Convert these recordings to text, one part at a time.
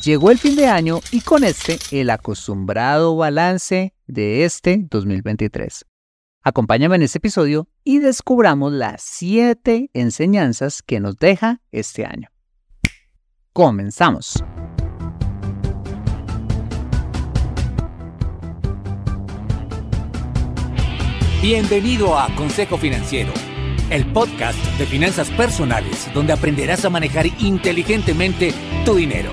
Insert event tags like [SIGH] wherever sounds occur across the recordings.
Llegó el fin de año y con este el acostumbrado balance de este 2023. Acompáñame en este episodio y descubramos las 7 enseñanzas que nos deja este año. Comenzamos. Bienvenido a Consejo Financiero, el podcast de finanzas personales donde aprenderás a manejar inteligentemente tu dinero,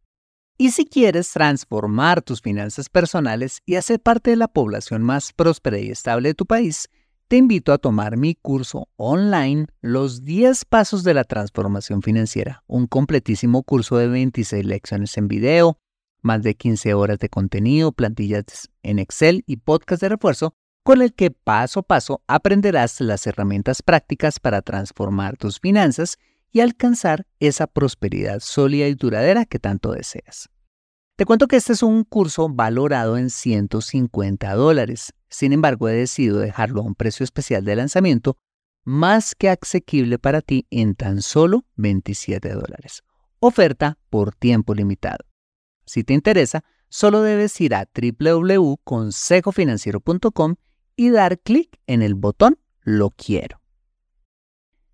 Y si quieres transformar tus finanzas personales y hacer parte de la población más próspera y estable de tu país, te invito a tomar mi curso online Los 10 Pasos de la Transformación Financiera, un completísimo curso de 26 lecciones en video, más de 15 horas de contenido, plantillas en Excel y podcast de refuerzo con el que paso a paso aprenderás las herramientas prácticas para transformar tus finanzas y alcanzar esa prosperidad sólida y duradera que tanto deseas. Te cuento que este es un curso valorado en 150 dólares. Sin embargo, he decidido dejarlo a un precio especial de lanzamiento más que asequible para ti en tan solo 27 dólares. Oferta por tiempo limitado. Si te interesa, solo debes ir a www.consejofinanciero.com y dar clic en el botón Lo quiero.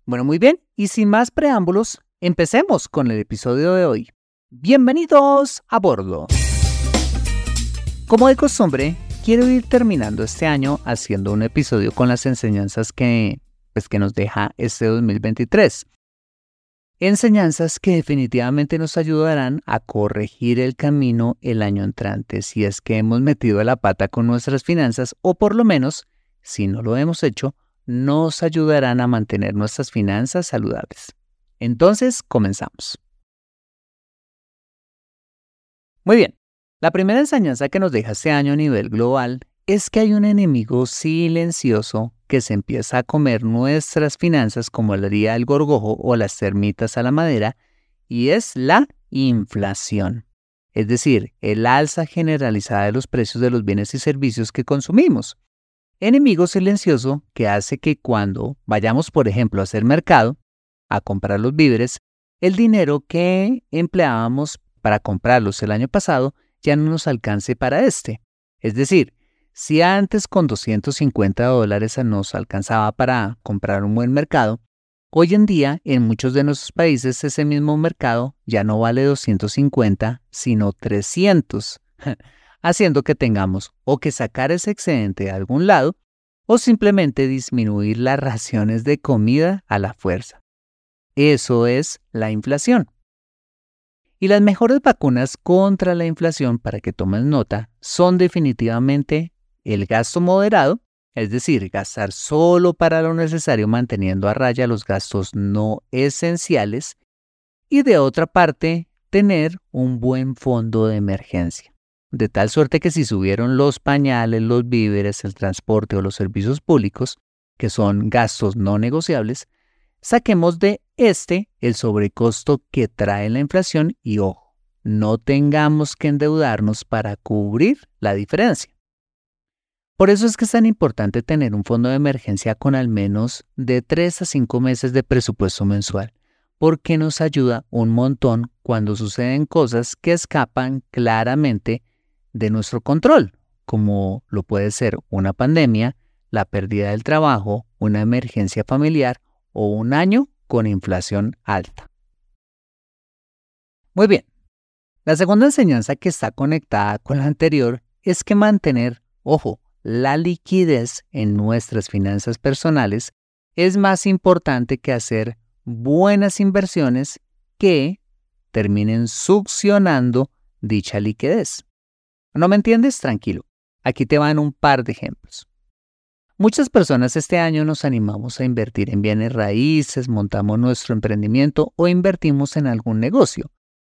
Bueno, muy bien, y sin más preámbulos, empecemos con el episodio de hoy. Bienvenidos a bordo. Como de costumbre, quiero ir terminando este año haciendo un episodio con las enseñanzas que, pues, que nos deja este 2023. Enseñanzas que definitivamente nos ayudarán a corregir el camino el año entrante si es que hemos metido la pata con nuestras finanzas o por lo menos, si no lo hemos hecho, nos ayudarán a mantener nuestras finanzas saludables. Entonces, comenzamos. Muy bien, la primera enseñanza que nos deja este año a nivel global es que hay un enemigo silencioso que se empieza a comer nuestras finanzas como le haría el gorgojo o las termitas a la madera, y es la inflación, es decir, el alza generalizada de los precios de los bienes y servicios que consumimos. Enemigo silencioso que hace que cuando vayamos, por ejemplo, a hacer mercado, a comprar los víveres, el dinero que empleábamos para comprarlos el año pasado ya no nos alcance para este. Es decir, si antes con 250 dólares nos alcanzaba para comprar un buen mercado, hoy en día en muchos de nuestros países ese mismo mercado ya no vale 250, sino 300, [LAUGHS] haciendo que tengamos o que sacar ese excedente de algún lado o simplemente disminuir las raciones de comida a la fuerza. Eso es la inflación. Y las mejores vacunas contra la inflación, para que tomes nota, son definitivamente el gasto moderado, es decir, gastar solo para lo necesario manteniendo a raya los gastos no esenciales, y de otra parte, tener un buen fondo de emergencia. De tal suerte que si subieron los pañales, los víveres, el transporte o los servicios públicos, que son gastos no negociables, saquemos de este el sobrecosto que trae la inflación y ojo, no tengamos que endeudarnos para cubrir la diferencia. Por eso es que es tan importante tener un fondo de emergencia con al menos de 3 a 5 meses de presupuesto mensual, porque nos ayuda un montón cuando suceden cosas que escapan claramente de nuestro control, como lo puede ser una pandemia, la pérdida del trabajo, una emergencia familiar o un año con inflación alta. Muy bien, la segunda enseñanza que está conectada con la anterior es que mantener, ojo, la liquidez en nuestras finanzas personales es más importante que hacer buenas inversiones que terminen succionando dicha liquidez. ¿No me entiendes? Tranquilo. Aquí te van un par de ejemplos. Muchas personas este año nos animamos a invertir en bienes raíces, montamos nuestro emprendimiento o invertimos en algún negocio,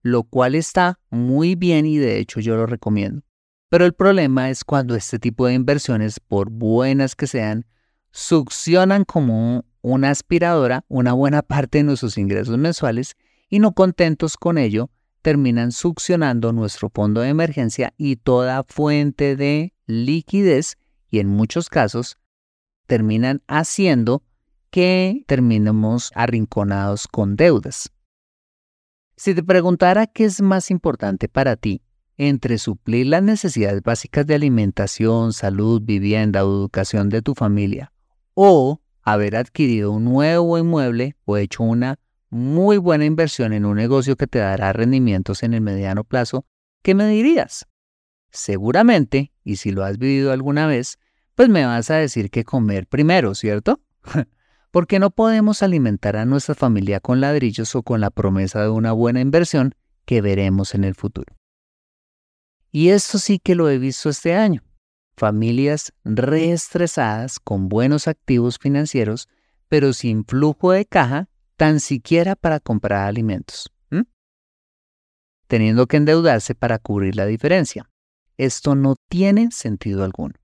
lo cual está muy bien y de hecho yo lo recomiendo. Pero el problema es cuando este tipo de inversiones, por buenas que sean, succionan como una aspiradora una buena parte de nuestros ingresos mensuales y no contentos con ello, terminan succionando nuestro fondo de emergencia y toda fuente de liquidez y en muchos casos terminan haciendo que terminemos arrinconados con deudas. Si te preguntara qué es más importante para ti, entre suplir las necesidades básicas de alimentación, salud, vivienda o educación de tu familia, o haber adquirido un nuevo inmueble o hecho una muy buena inversión en un negocio que te dará rendimientos en el mediano plazo, ¿qué me dirías? Seguramente, y si lo has vivido alguna vez, pues me vas a decir que comer primero, ¿cierto? [LAUGHS] Porque no podemos alimentar a nuestra familia con ladrillos o con la promesa de una buena inversión que veremos en el futuro. Y esto sí que lo he visto este año. Familias reestresadas con buenos activos financieros, pero sin flujo de caja tan siquiera para comprar alimentos. Teniendo que endeudarse para cubrir la diferencia. Esto no tiene sentido alguno.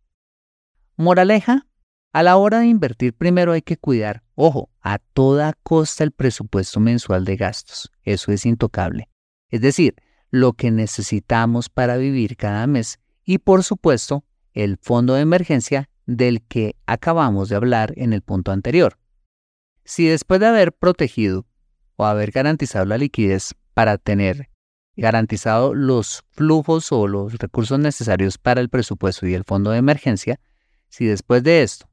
Moraleja, a la hora de invertir primero hay que cuidar, ojo, a toda costa el presupuesto mensual de gastos. Eso es intocable. Es decir, lo que necesitamos para vivir cada mes y por supuesto el fondo de emergencia del que acabamos de hablar en el punto anterior. Si después de haber protegido o haber garantizado la liquidez para tener garantizado los flujos o los recursos necesarios para el presupuesto y el fondo de emergencia, si después de esto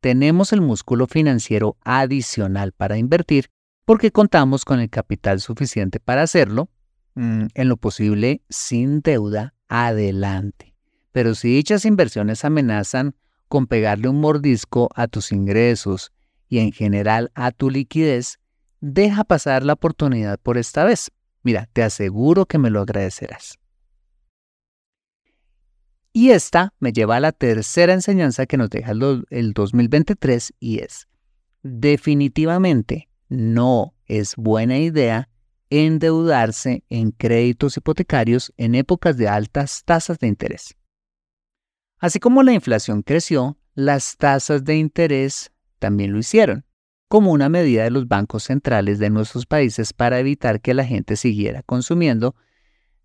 tenemos el músculo financiero adicional para invertir, porque contamos con el capital suficiente para hacerlo, Mm, en lo posible sin deuda adelante. Pero si dichas inversiones amenazan con pegarle un mordisco a tus ingresos y en general a tu liquidez, deja pasar la oportunidad por esta vez. Mira, te aseguro que me lo agradecerás. Y esta me lleva a la tercera enseñanza que nos deja el 2023 y es, definitivamente no es buena idea endeudarse en créditos hipotecarios en épocas de altas tasas de interés. Así como la inflación creció, las tasas de interés también lo hicieron, como una medida de los bancos centrales de nuestros países para evitar que la gente siguiera consumiendo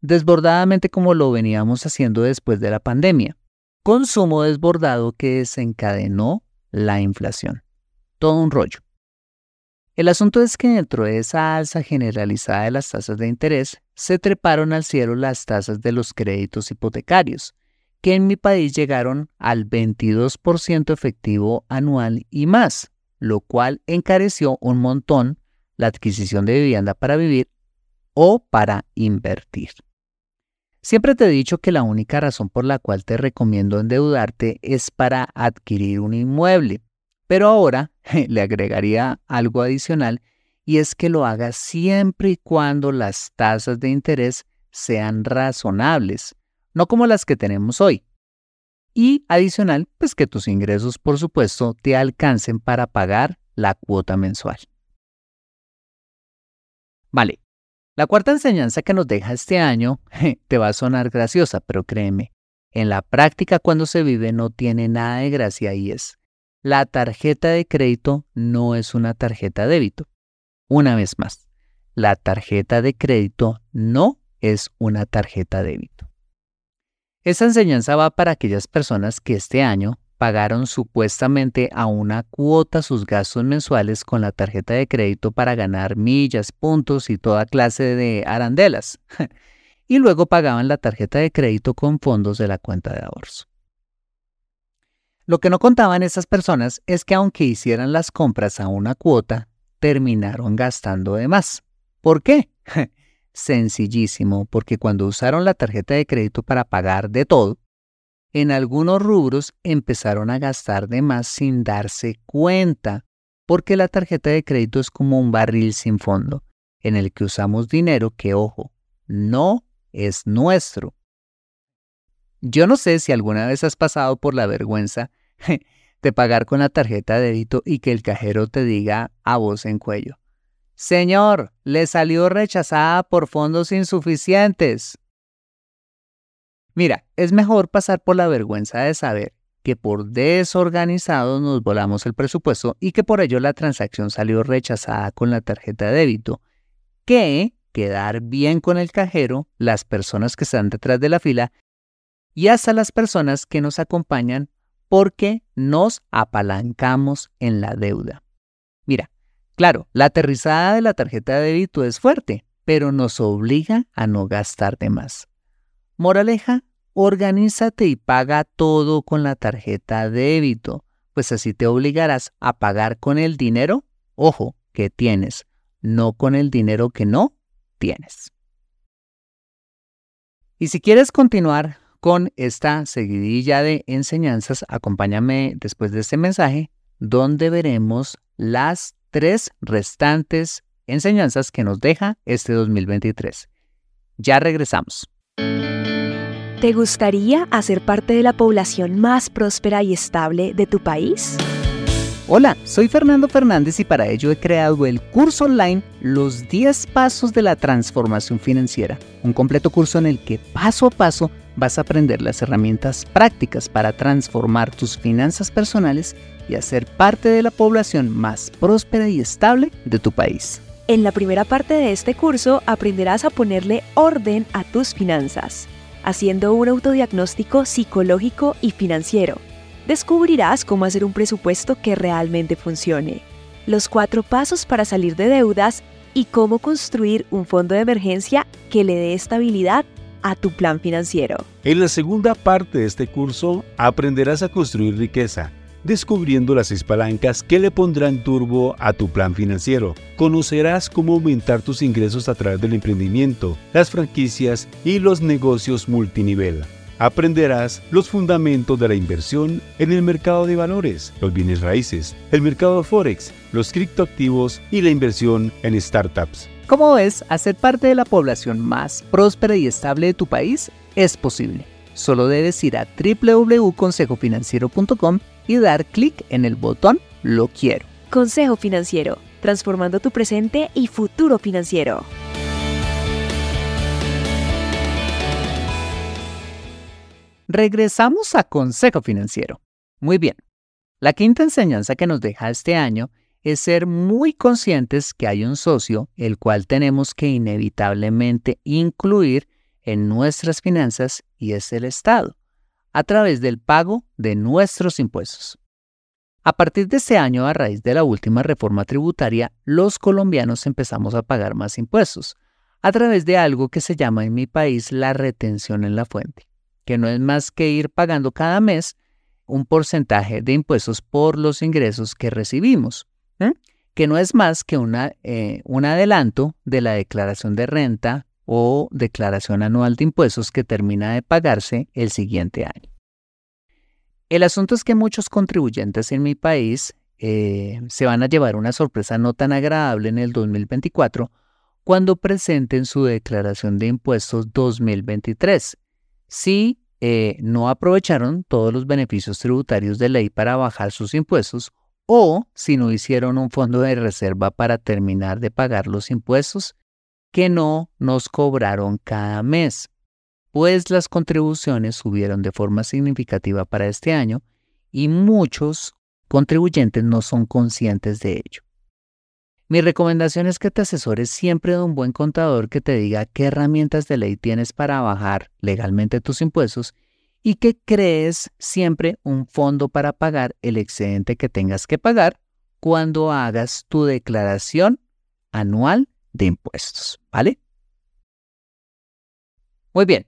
desbordadamente como lo veníamos haciendo después de la pandemia. Consumo desbordado que desencadenó la inflación. Todo un rollo. El asunto es que dentro de esa alza generalizada de las tasas de interés, se treparon al cielo las tasas de los créditos hipotecarios, que en mi país llegaron al 22% efectivo anual y más, lo cual encareció un montón la adquisición de vivienda para vivir o para invertir. Siempre te he dicho que la única razón por la cual te recomiendo endeudarte es para adquirir un inmueble, pero ahora [LAUGHS] le agregaría algo adicional y es que lo hagas siempre y cuando las tasas de interés sean razonables, no como las que tenemos hoy. Y adicional, pues que tus ingresos, por supuesto, te alcancen para pagar la cuota mensual. Vale, la cuarta enseñanza que nos deja este año [LAUGHS] te va a sonar graciosa, pero créeme, en la práctica cuando se vive no tiene nada de gracia y es, la tarjeta de crédito no es una tarjeta de débito. Una vez más, la tarjeta de crédito no es una tarjeta de débito. Esa enseñanza va para aquellas personas que este año pagaron supuestamente a una cuota sus gastos mensuales con la tarjeta de crédito para ganar millas, puntos y toda clase de arandelas. [LAUGHS] y luego pagaban la tarjeta de crédito con fondos de la cuenta de ahorros. Lo que no contaban esas personas es que aunque hicieran las compras a una cuota, terminaron gastando de más. ¿Por qué? [LAUGHS] Sencillísimo, porque cuando usaron la tarjeta de crédito para pagar de todo, en algunos rubros empezaron a gastar de más sin darse cuenta, porque la tarjeta de crédito es como un barril sin fondo, en el que usamos dinero que, ojo, no es nuestro. Yo no sé si alguna vez has pasado por la vergüenza [LAUGHS] de pagar con la tarjeta de débito y que el cajero te diga a voz en cuello, Señor, le salió rechazada por fondos insuficientes. Mira, es mejor pasar por la vergüenza de saber que por desorganizados nos volamos el presupuesto y que por ello la transacción salió rechazada con la tarjeta de débito, que quedar bien con el cajero, las personas que están detrás de la fila y hasta las personas que nos acompañan porque nos apalancamos en la deuda. Mira, claro, la aterrizada de la tarjeta de débito es fuerte, pero nos obliga a no gastar de más. Moraleja, organízate y paga todo con la tarjeta de débito, pues así te obligarás a pagar con el dinero, ojo, que tienes, no con el dinero que no tienes. Y si quieres continuar con esta seguidilla de enseñanzas, acompáñame después de este mensaje, donde veremos las tres restantes enseñanzas que nos deja este 2023. Ya regresamos. ¿Te gustaría hacer parte de la población más próspera y estable de tu país? Hola, soy Fernando Fernández y para ello he creado el curso online Los 10 Pasos de la Transformación Financiera, un completo curso en el que paso a paso vas a aprender las herramientas prácticas para transformar tus finanzas personales y hacer parte de la población más próspera y estable de tu país. En la primera parte de este curso aprenderás a ponerle orden a tus finanzas haciendo un autodiagnóstico psicológico y financiero. Descubrirás cómo hacer un presupuesto que realmente funcione, los cuatro pasos para salir de deudas y cómo construir un fondo de emergencia que le dé estabilidad a tu plan financiero. En la segunda parte de este curso aprenderás a construir riqueza descubriendo las seis palancas que le pondrán turbo a tu plan financiero. Conocerás cómo aumentar tus ingresos a través del emprendimiento, las franquicias y los negocios multinivel. Aprenderás los fundamentos de la inversión en el mercado de valores, los bienes raíces, el mercado forex, los criptoactivos y la inversión en startups. Como ves, hacer parte de la población más próspera y estable de tu país es posible. Solo debes ir a www.consejofinanciero.com y dar clic en el botón Lo quiero. Consejo Financiero, transformando tu presente y futuro financiero. Regresamos a Consejo Financiero. Muy bien. La quinta enseñanza que nos deja este año es ser muy conscientes que hay un socio el cual tenemos que inevitablemente incluir en nuestras finanzas y es el Estado a través del pago de nuestros impuestos. A partir de este año, a raíz de la última reforma tributaria, los colombianos empezamos a pagar más impuestos, a través de algo que se llama en mi país la retención en la fuente, que no es más que ir pagando cada mes un porcentaje de impuestos por los ingresos que recibimos, que no es más que una, eh, un adelanto de la declaración de renta o declaración anual de impuestos que termina de pagarse el siguiente año. El asunto es que muchos contribuyentes en mi país eh, se van a llevar una sorpresa no tan agradable en el 2024 cuando presenten su declaración de impuestos 2023. Si eh, no aprovecharon todos los beneficios tributarios de ley para bajar sus impuestos o si no hicieron un fondo de reserva para terminar de pagar los impuestos que no nos cobraron cada mes, pues las contribuciones subieron de forma significativa para este año y muchos contribuyentes no son conscientes de ello. Mi recomendación es que te asesores siempre de un buen contador que te diga qué herramientas de ley tienes para bajar legalmente tus impuestos y que crees siempre un fondo para pagar el excedente que tengas que pagar cuando hagas tu declaración anual de impuestos, ¿vale? Muy bien.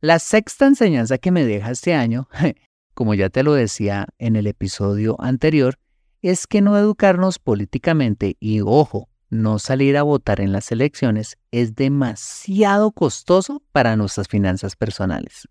La sexta enseñanza que me deja este año, [LAUGHS] como ya te lo decía en el episodio anterior, es que no educarnos políticamente y, ojo, no salir a votar en las elecciones es demasiado costoso para nuestras finanzas personales.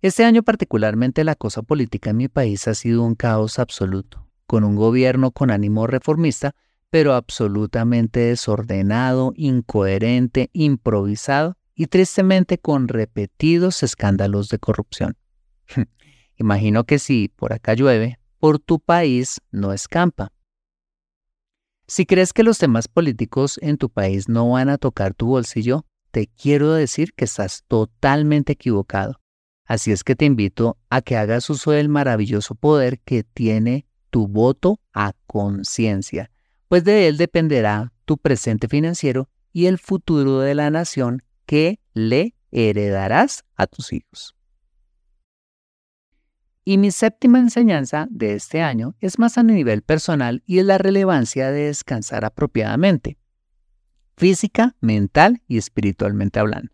Este año particularmente la cosa política en mi país ha sido un caos absoluto, con un gobierno con ánimo reformista, pero absolutamente desordenado, incoherente, improvisado y tristemente con repetidos escándalos de corrupción. [LAUGHS] Imagino que si por acá llueve, por tu país no escampa. Si crees que los temas políticos en tu país no van a tocar tu bolsillo, te quiero decir que estás totalmente equivocado. Así es que te invito a que hagas uso del maravilloso poder que tiene tu voto a conciencia, pues de él dependerá tu presente financiero y el futuro de la nación que le heredarás a tus hijos. Y mi séptima enseñanza de este año es más a nivel personal y es la relevancia de descansar apropiadamente, física, mental y espiritualmente hablando.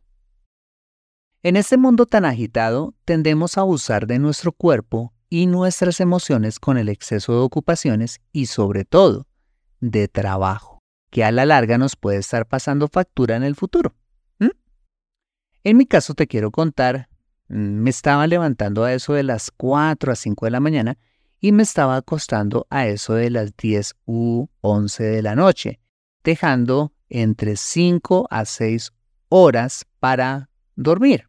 En este mundo tan agitado, tendemos a abusar de nuestro cuerpo y nuestras emociones con el exceso de ocupaciones y sobre todo de trabajo, que a la larga nos puede estar pasando factura en el futuro. En mi caso te quiero contar Mm, me estaba levantando a eso de las 4 a 5 de la mañana y me estaba acostando a eso de las 10 u 11 de la noche, dejando entre 5 a 6 horas para dormir,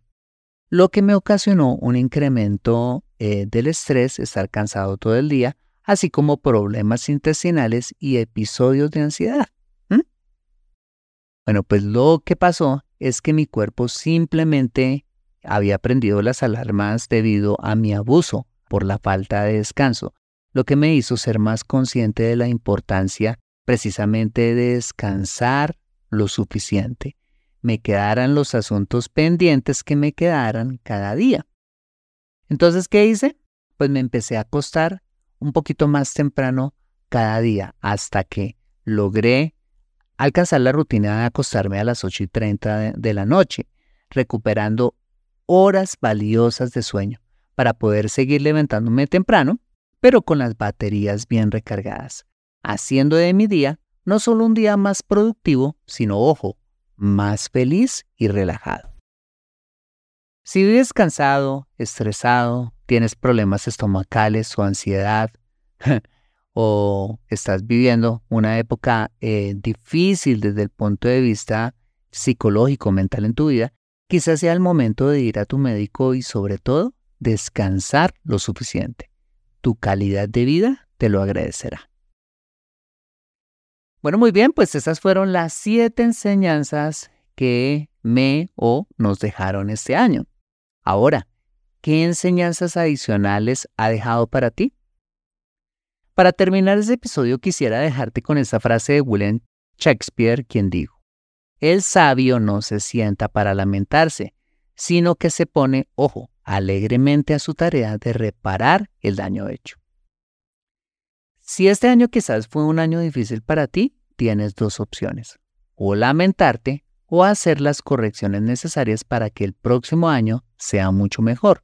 lo que me ocasionó un incremento eh, del estrés, estar cansado todo el día, así como problemas intestinales y episodios de ansiedad. Bueno, pues lo que pasó es que mi cuerpo simplemente había prendido las alarmas debido a mi abuso por la falta de descanso, lo que me hizo ser más consciente de la importancia precisamente de descansar lo suficiente. Me quedaran los asuntos pendientes que me quedaran cada día. Entonces, ¿qué hice? Pues me empecé a acostar un poquito más temprano cada día hasta que logré alcanzar la rutina de acostarme a las 8 y 30 de la noche, recuperando horas valiosas de sueño para poder seguir levantándome temprano, pero con las baterías bien recargadas, haciendo de mi día no solo un día más productivo, sino, ojo, más feliz y relajado. Si vives cansado, estresado, tienes problemas estomacales o ansiedad, [LAUGHS] o estás viviendo una época eh, difícil desde el punto de vista psicológico, mental en tu vida, Quizás sea el momento de ir a tu médico y sobre todo descansar lo suficiente. Tu calidad de vida te lo agradecerá. Bueno, muy bien, pues esas fueron las siete enseñanzas que me o nos dejaron este año. Ahora, ¿qué enseñanzas adicionales ha dejado para ti? Para terminar este episodio quisiera dejarte con esta frase de William Shakespeare, quien dijo, el sabio no se sienta para lamentarse, sino que se pone, ojo, alegremente a su tarea de reparar el daño hecho. Si este año quizás fue un año difícil para ti, tienes dos opciones, o lamentarte o hacer las correcciones necesarias para que el próximo año sea mucho mejor.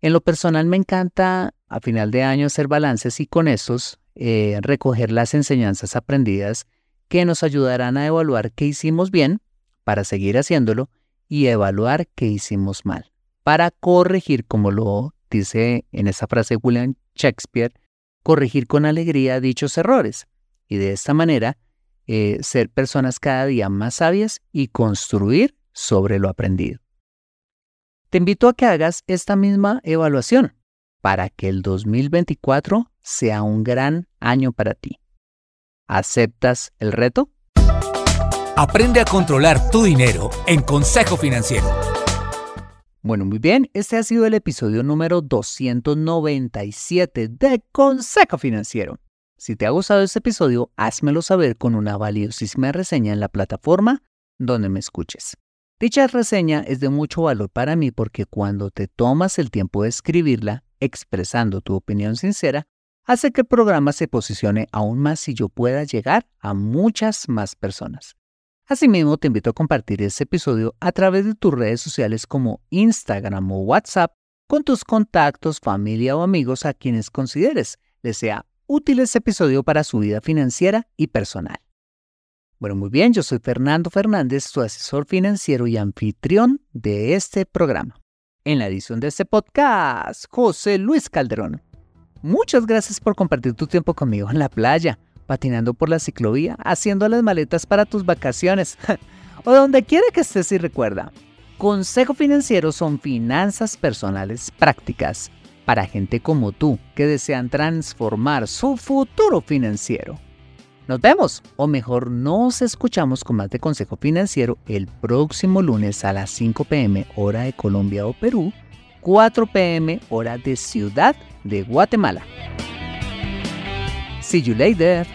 En lo personal me encanta a final de año hacer balances y con estos eh, recoger las enseñanzas aprendidas que nos ayudarán a evaluar qué hicimos bien para seguir haciéndolo y evaluar qué hicimos mal, para corregir, como lo dice en esa frase William Shakespeare, corregir con alegría dichos errores y de esta manera eh, ser personas cada día más sabias y construir sobre lo aprendido. Te invito a que hagas esta misma evaluación para que el 2024 sea un gran año para ti. ¿Aceptas el reto? Aprende a controlar tu dinero en Consejo Financiero. Bueno, muy bien, este ha sido el episodio número 297 de Consejo Financiero. Si te ha gustado este episodio, házmelo saber con una valiosísima reseña en la plataforma donde me escuches. Dicha reseña es de mucho valor para mí porque cuando te tomas el tiempo de escribirla, expresando tu opinión sincera, hace que el programa se posicione aún más y yo pueda llegar a muchas más personas. Asimismo, te invito a compartir este episodio a través de tus redes sociales como Instagram o WhatsApp con tus contactos, familia o amigos a quienes consideres les sea útil este episodio para su vida financiera y personal. Bueno, muy bien, yo soy Fernando Fernández, tu asesor financiero y anfitrión de este programa. En la edición de este podcast, José Luis Calderón. Muchas gracias por compartir tu tiempo conmigo en la playa, patinando por la ciclovía, haciendo las maletas para tus vacaciones [LAUGHS] o donde quiera que estés y recuerda. Consejo Financiero son finanzas personales prácticas para gente como tú que desean transformar su futuro financiero. Nos vemos, o mejor nos escuchamos con más de Consejo Financiero el próximo lunes a las 5 pm hora de Colombia o Perú, 4 pm hora de Ciudad de Guatemala. See you later.